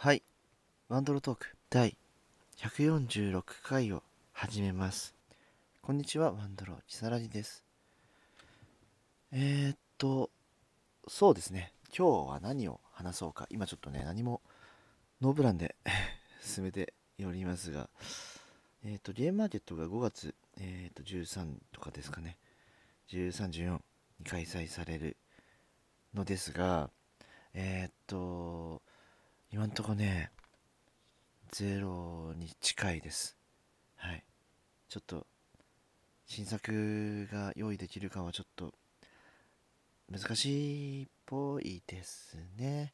はい。ワンドロトーク第146回を始めます。こんにちは、ワンドロちさらじです。えー、っと、そうですね。今日は何を話そうか。今ちょっとね、何もノープランで 進めておりますが、えー、っと、ゲームマーケットが5月、えー、っと13とかですかね。13、14に開催されるのですが、え、っと、今んとこね、ゼロに近いです。はい。ちょっと、新作が用意できるかはちょっと、難しいっぽいですね。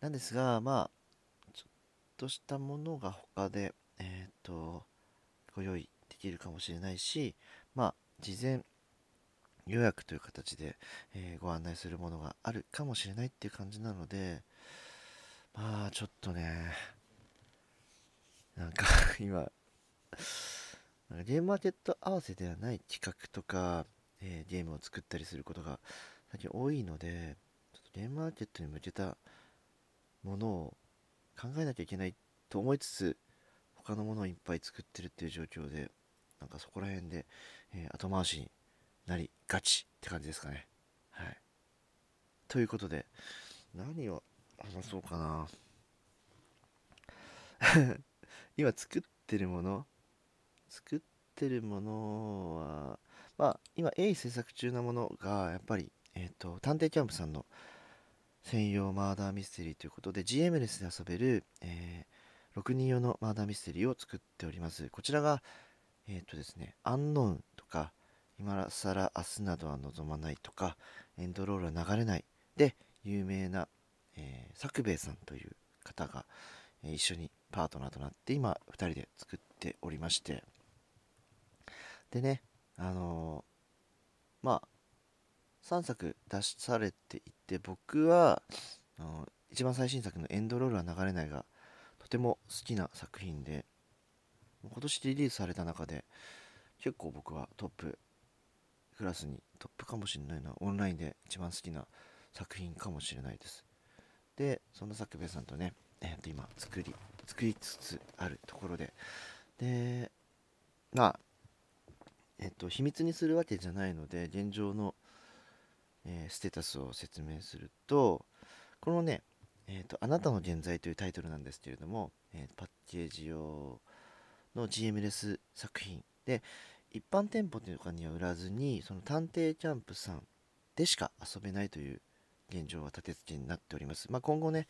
なんですが、まあ、ちょっとしたものが他で、えっ、と、ご用意できるかもしれないし、まあ、事前予約という形で、えーご案内するものがあるかもしれないっていう感じなので、まあちょっとねなんか 今なんかゲームマーケット合わせではない企画とか、えーゲームを作ったりすることが最近多いのでちょっとゲームマーケットに向けたものを考えなきゃいけないと思いつつ他のものをいっぱい作ってるっていう状況でなんかそこら辺で、えー後回しになりがちって感じですかね。はい。ということで何を話そうかな。今作ってるもの作ってるものはまあ今鋭意制作中なものがやっぱりえっ、と探偵キャンプさんの専用マーダーミステリーということで GM レスで遊べる、え6人用のマーダーミステリーを作っております。こちらがえっ、とですねアンノーンとか今更明日などは望まないとかエンドロールは流れないで有名な、え、作兵衛さんという方が、えー一緒にパートナーとなって今2人で作っておりまして。でねあのーまあ3作出されていて僕はあの一番最新作の「エンドロールは流れない」がとても好きな作品で今年リリースされた中で結構僕はトップクラスにトップかもしれないなオンラインで一番好きな作品かもしれないです。でそんな作兵衛さんとね、えー、と今作り作りつつあるところで。でまあえっ、と秘密にするわけじゃないので現状の、えーステータスを説明するとこのねえーと「あなたの現在」というタイトルなんですけれども、えーパッケージ用の GM レス作品で一般店舗とかには売らずにその探偵キャンプさんでしか遊べないという現状は立て付けになっております、まあ、今後ね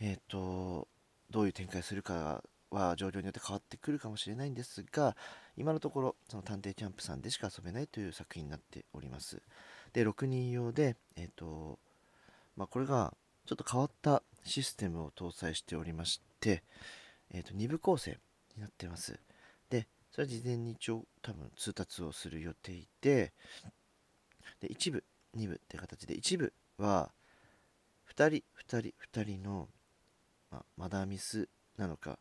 えっ、とどういう展開するかは状況によって変わってくるかもしれないんですが今のところその探偵キャンプさんでしか遊べないという作品になっております。で6人用でえっ、とまあこれがちょっと変わったシステムを搭載しておりましてえっ、と2部構成になってます。でそれは事前に一応多分通達をする予定でで1部2部って形で1部は2人2人2人の、まあ、マダーミスなのか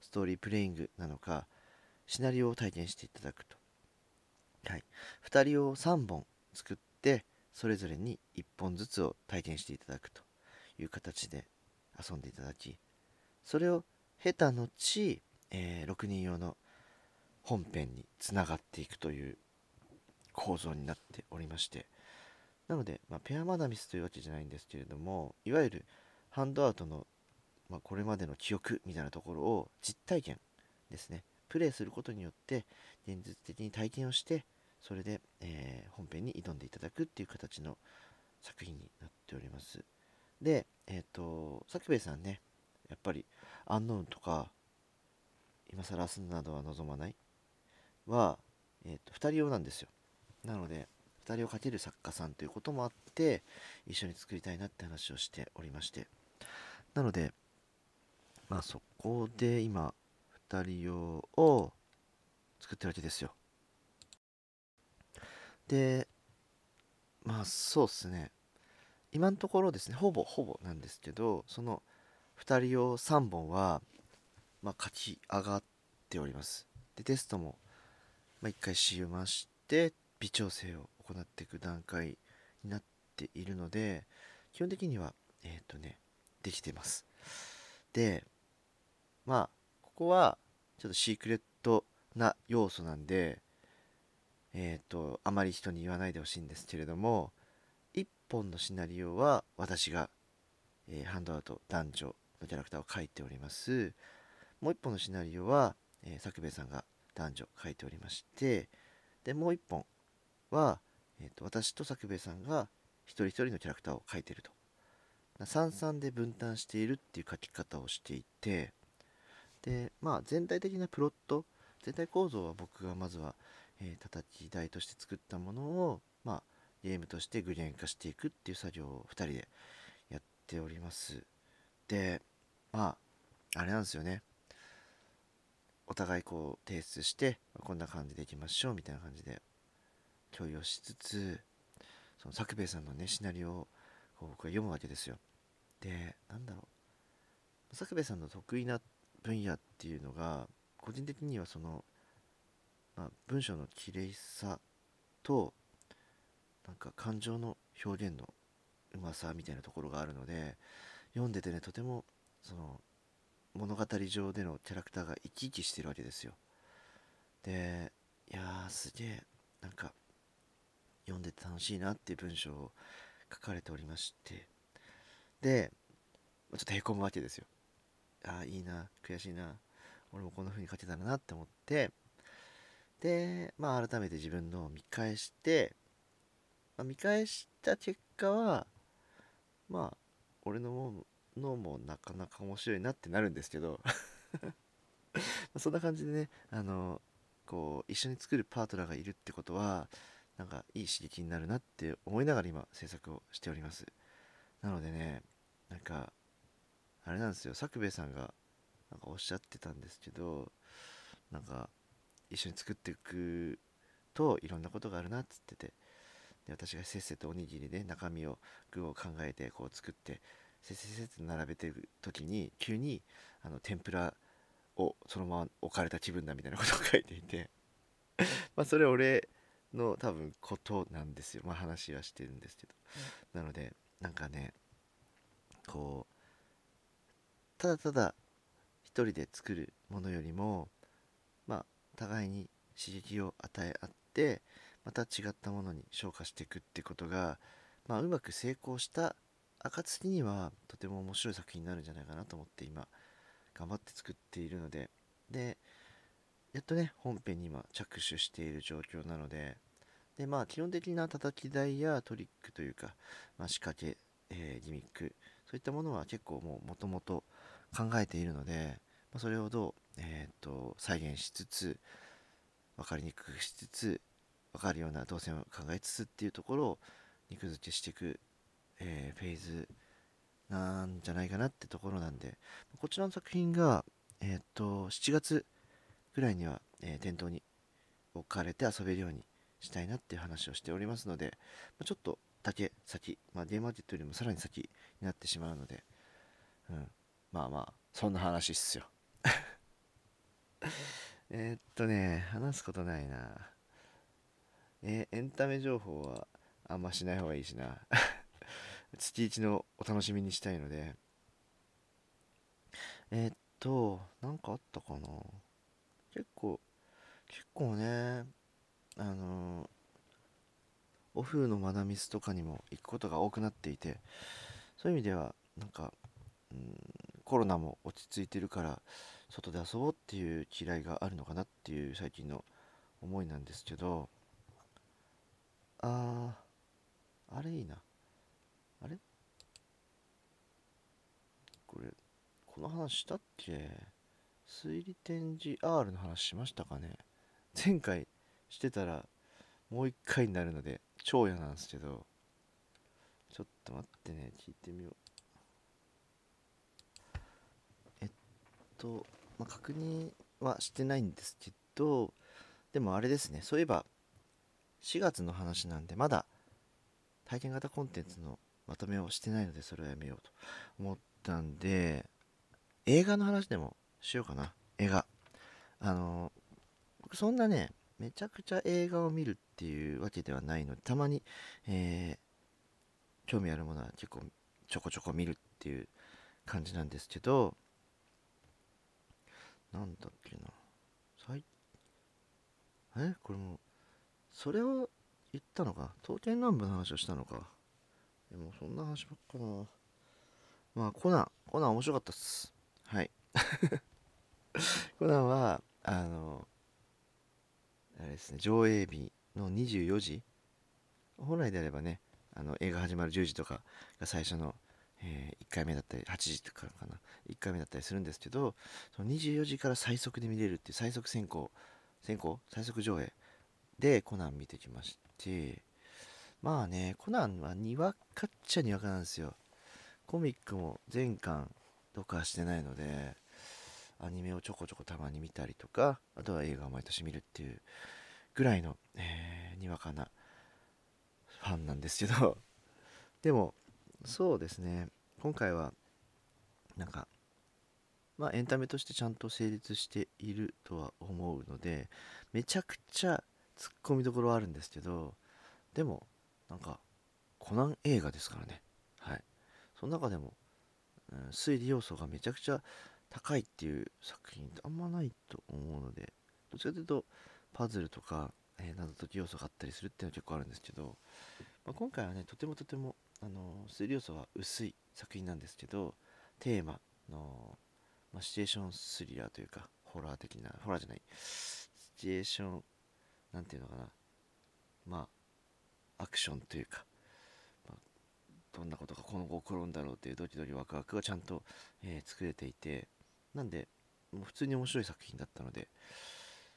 ストーリープレイングなのかシナリオを体験していただくと、はい、2人を3本作ってそれぞれに1本ずつを体験していただくと。いう形で遊んでいただきそれを経た後、えー6人用の本編につながっていくという構造になっておりましてなので、まあ、ペアマダミスというわけじゃないんですけれどもいわゆるハンドアウトの、まあ、これまでの記憶みたいなところを実体験ですね。プレイすることによって現実的に体験をしてそれで、えー本編に挑んでいただくっていう形の作品になっております。でえっ、と作兵衛さんねやっぱりアンノーンとか今更明日などは望まないは、えー、と2人用なんですよ。なので2人をかける作家さんということもあって一緒に作りたいなって話をしておりまして。なのでまあそこで今2人用を作ってるわけですよ。でまあそうっすね。今のところですねほぼほぼなんですけどその2人用3本はまあ書き上がっております。でテストもまあ、1回しまして微調整を行っていく段階になっているので基本的にはえっ、とねできてます。でまあここはちょっとシークレットな要素なんでえっ、とあまり人に言わないでほしいんですけれども1本のシナリオは私が、えーハンドアウト男女のキャラクターを書いております。もう1本のシナリオは、えー、作兵衛さんが男女書いておりましてでもう1本は、えー、と私と作兵衛さんが一人一人のキャラクターを書いてると。三々で分担しているっていう書き方をしていてでまあ全体的なプロット全体構造は僕がまずは、えー叩き台として作ったものをまあゲームとして具現化していくっていう作業を2人でやっております。でまああれなんですよね。お互いこう提出してこんな感じでいきましょうみたいな感じで共有をしつつその作兵衛さんのねシナリオをこう僕は読むわけですよ。でなんだろう。作兵衛さんの得意な分野っていうのが個人的にはその、まあ、文章の綺麗さとなんか感情の表現のうまさみたいなところがあるので読んでてねとてもその物語上でのキャラクターが生き生きしてるわけですよ。でいやーすげえなんか読んでて楽しいなっていう文章を書かれておりまして。でちょっとへこむわけですよ。ああいいな悔しいな。俺もこんな風に書けたらなって思って。でまあ改めて自分のを見返して、まあ、見返した結果はまあ俺のものもなかなか面白いなってなるんですけど。そんな感じでねあのこう一緒に作るパートナーがいるってことはなんかいい刺激になるなって思いながら今制作をしております。なのでねなんかあれなんですよ。作兵衛さんがなんかおっしゃってたんですけどなんか一緒に作っていくといろんなことがあるなっつっててで私がせっせとおにぎりで中身を具を考えてこう作ってせっせせっせと並べてる時に急にあの天ぷらをそのまま置かれた気分だみたいなことを書いていて。まあそれ俺の多分ことなんですよ。まあ話はしてるんですけど。なのでなんかねこうただただ一人で作るものよりもまあ互いに刺激を与え合ってまた違ったものに昇華していくってことが、まあ、うまく成功した暁にはとても面白い作品になるんじゃないかなと思って今頑張って作っているので。でやっとね本編に今着手している状況なのででまあ基本的な叩き台やトリックというか、まあ、仕掛け、えーギミックそういったものは結構もうもともと考えているので、まあ、それをどう、えー、と再現しつつ分かりにくくしつつ分かるような動線を考えつつっていうところを肉付けしていく、えーフェーズなんじゃないかなってところなんでこちらの作品が、えー、と7月ぐらいには、えー店頭に置かれて遊べるようにしたいなっていう話をしておりますので、まあちょっとだけ先、まあ、ゲームマーケットよりもさらに先になってしまうので、うん、まあまあそんな話っすよ。えっとね話すことないな。えーエンタメ情報はあんましない方がいいしな。月一のお楽しみにしたいので。えーっとなんかあったかな。結構結構ねあのーオフのマダミスとかにも行くことが多くなっていてそういう意味ではなんか、うん、コロナも落ち着いてるから外で遊ぼうっていう嫌いがあるのかなっていう最近の思いなんですけどあーあれいいな。あれ？これこの話したっけ？推理展示 R の話しましたかね？前回してたらもう一回になるので超嫌なんですけど。ちょっと待ってね聞いてみよう。えっと、まあ、確認はしてないんですけどでもあれですねそういえば4月の話なんでまだ体験型コンテンツのまとめをしてないのでそれをやめようと。思ったんで映画の話でもしようかな。映画。あの僕そんなねめちゃくちゃ映画を見るっていうわけではないのでたまに、えー興味あるものは結構ちょこちょこ見るっていう感じなんですけどなんだっけな。最え？これもそれを言ったのか？刀剣乱舞の話をしたのか？でもそんな話ばっかな。まあコナンコナン面白かったっす。はい。コナンはあのあれですね上映日の24時？本来であればねあの映画始まる10時とかが最初の、えー1回目だったり8時とかかな？1回目だったりするんですけどその24時から最速で見れるっていう最速先行先行？最速上映でコナン見てきましてまあねコナンはにわかっちゃにわかなんですよ。コミックも全巻読破してないのでアニメをちょこちょこたまに見たりとかあとは映画を毎年見るっていうぐらいの、えーにわかなファンなんですけど。でもそうですね。今回はなんかまあエンタメとしてちゃんと成立しているとは思うのでめちゃくちゃツッコミどころはあるんですけどでもなんかコナン映画ですからね。はい。その中でも、うん推理要素がめちゃくちゃ高いっていう作品ってあんまないと思うのでどっちかというとパズルとか、えー謎解き要素があったりするっていうのは結構あるんですけど、まあ、今回はねとてもとても、あのー推理要素は薄い作品なんですけどテーマの、まあ、シチュエーションスリラーというかホラー的なホラーじゃないシチュエーションなんていうのかなまあアクションというか、まあ、どんなことが今後起こるんだろうっていうドキドキワクワクがちゃんと、えー作れていてなんでもう普通に面白い作品だったので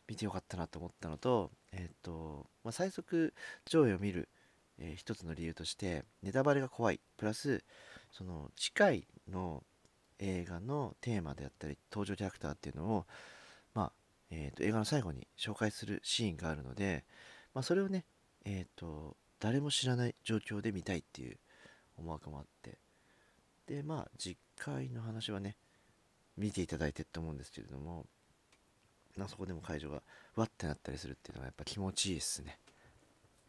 見てよかったなと思ったのとえっ、と、まあ、最速上映を見る、えー一つの理由としてネタバレが怖いプラスその次回の映画のテーマであったり登場キャラクターっていうのを、まあえー、と映画の最後に紹介するシーンがあるので、まあ、それをね、えー、と誰も知らない状況で見たいっていう思惑もあってでまあ次回の話はね見ていただいてって思うんですけれども、まあ、そこでも会場がわってなったりするっていうのはやっぱ気持ちいいですね、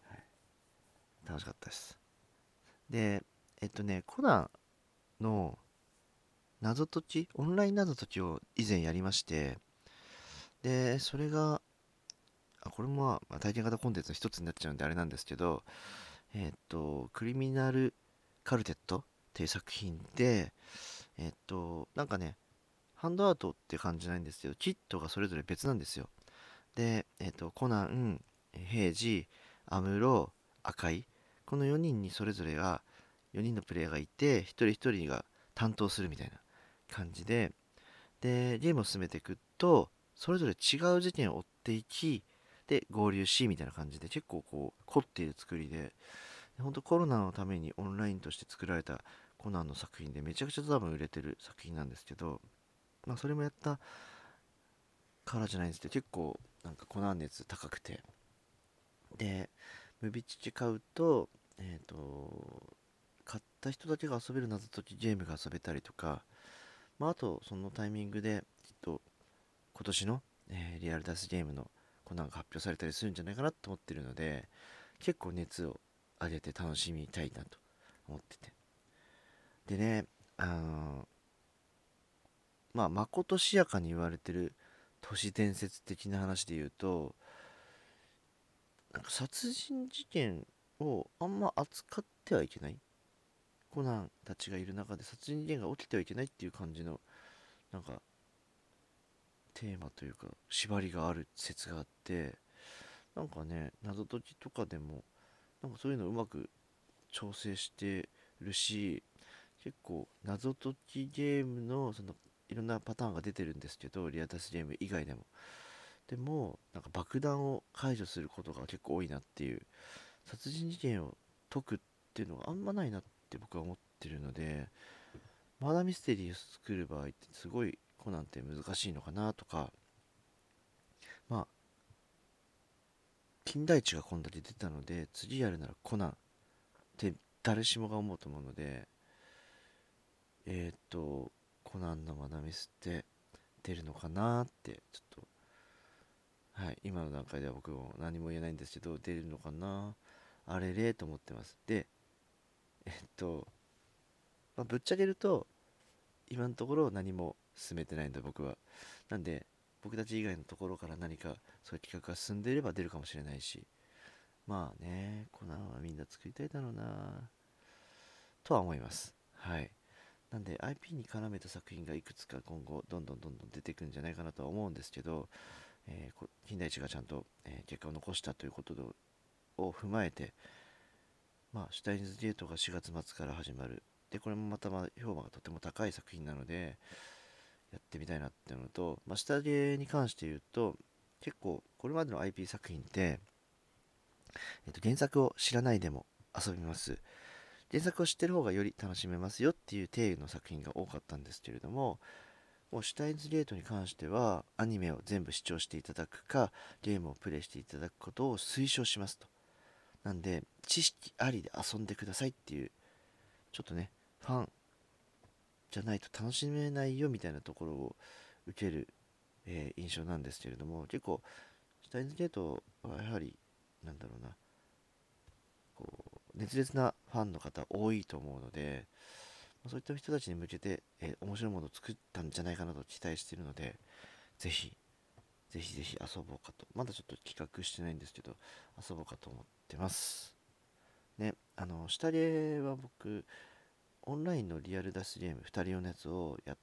はい、楽しかったです。でえっとねコナンの謎解きオンライン謎解きを以前やりましてでそれがあこれも、まあ体験型コンテンツの一つになっちゃうんであれなんですけどえっとクリミナルカルテットっていう作品でえっとなんかねハンドアウトって感じないんですけどキットがそれぞれ別なんですよ。でえっとコナン平治アムロ赤井この4人にそれぞれが4人のプレイヤーがいて一人一人が担当するみたいな感じででゲームを進めていくとそれぞれ違う事件を追っていきで合流しみたいな感じで結構こう凝っている作りで本当コロナのためにオンラインとして作られたコナンの作品でめちゃくちゃ多分売れてる作品なんですけどまあそれもやったからじゃないんですけど結構なんかコナン熱高くて。でムビチケ買うとえっ、と買った人だけが遊べる謎解きゲームが遊べたりとか。まああとそのタイミングできっと今年の、えーリアルダスゲームのコナンが発表されたりするんじゃないかなと思ってるので結構熱を上げて楽しみたいなと思ってて。でねあのまあまことしやかに言われてる都市伝説的な話で言うとなんか殺人事件をあんま扱ってはいけない。コナンたちがいる中で殺人事件が起きてはいけないっていう感じのなんかテーマというか縛りがある説があってなんかね謎解きとかでもなんかそういうのうまく調整してるし結構謎解きゲームのそのいろんなパターンが出てるんですけどリアタスゲーム以外でも。でもなんか爆弾を解除することが結構多いなっていう殺人事件を解くっていうのがあんまないなって僕は思ってるのでマーダミステリーを作る場合ってすごいコナンって難しいのかなとかまあ金田一がこんだけ出たので次やるならコナンって誰しもが思うと思うのでえー、っとコナンのマダミスって出るのかなってちょっと。はい今の段階では僕も何も言えないんですけど出るのかな。あれれと思ってます。でえっと、まあ、ぶっちゃけると今のところ何も進めてないんだ僕は。なんで僕たち以外のところから何かそういう企画が進んでいれば出るかもしれないし。まあねコナンはみんな作りたいだろうな。とは思います。はい。なんで IP に絡めた作品がいくつか今後どんどんどんどん出てくるんじゃないかなとは思うんですけど、えー、金田一がちゃんと、え、結果を残したということを踏まえてまあ、シュタインズゲートが4月末から始まる。で、これもまたま評判がとても高い作品なので、やってみたいなっていうのと、まあ、下着に関して言うと、結構、これまでの IP 作品って、えっと、原作を知らないでも遊びます。原作を知ってる方がより楽しめますよっていう体の作品が多かったんですけれども、もうシュタインズゲートに関しては、アニメを全部視聴していただくか、ゲームをプレイしていただくことを推奨しますと。なんで、知識ありで遊んでくださいっていう、ちょっとね、ファンじゃないと楽しめないよみたいなところを受ける、えー、印象なんですけれども、結構、シュタインズゲートはやはり、なんだろうな、こう、熱烈なファンの方多いと思うので、そういった人たちに向けて、えー、面白いものを作ったんじゃないかなと期待しているので、ぜひ、ぜひぜひ遊ぼうかと。まだちょっと企画してないんですけど、遊ぼうかと思ってます。ね、あの、下着は僕、オンラインのリアル脱出ゲーム2人用のやつをやっ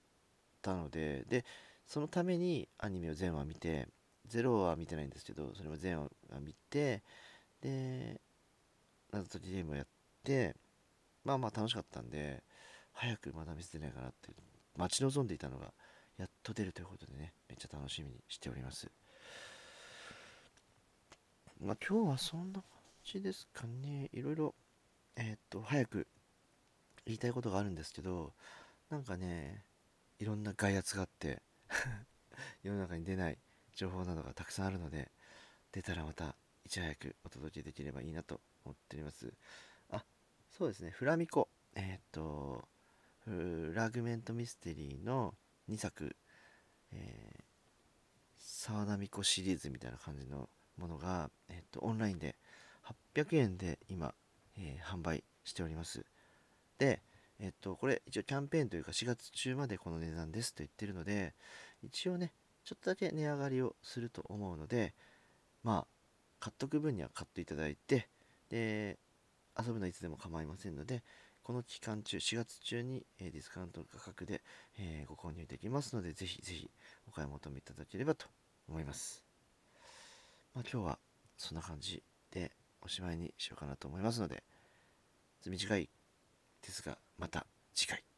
たので、で、そのためにアニメを全話見て、ゼロは見てないんですけど、それも全話見て、で、謎解きゲームをやって、まあまあ楽しかったんで、早くまだ見せてないかなって待ち望んでいたのが、やっと出るということでね、めっちゃ楽しみにしております。まあ今日はそんな感じですかね。いろいろ、えー、っと、早く言いたいことがあるんですけど、なんかね、いろんな外圧があって 世の中に出ない情報などがたくさんあるので、出たらまたいち早くお届けできればいいなと思っております。あ、そうですね、フラミコ。えー、っと、フラグメントミステリーの2作、えー、沢田美子シリーズみたいな感じのものが、えっと、オンラインで800円で今、えー、販売しております。で、えっと、これ一応キャンペーンというか4月中までこの値段ですと言ってるので、一応ね、ちょっとだけ値上がりをすると思うので、まあ、買っとく分には買っていただいて、で、遊ぶのはいつでも構いませんので、この期間中、4月中に、えディスカウント価格で、えご購入できますので、ぜひぜひお買い求めいただければと思います。まあ、今日はそんな感じでおしまいにしようかなと思いますので、短いですが、また次回。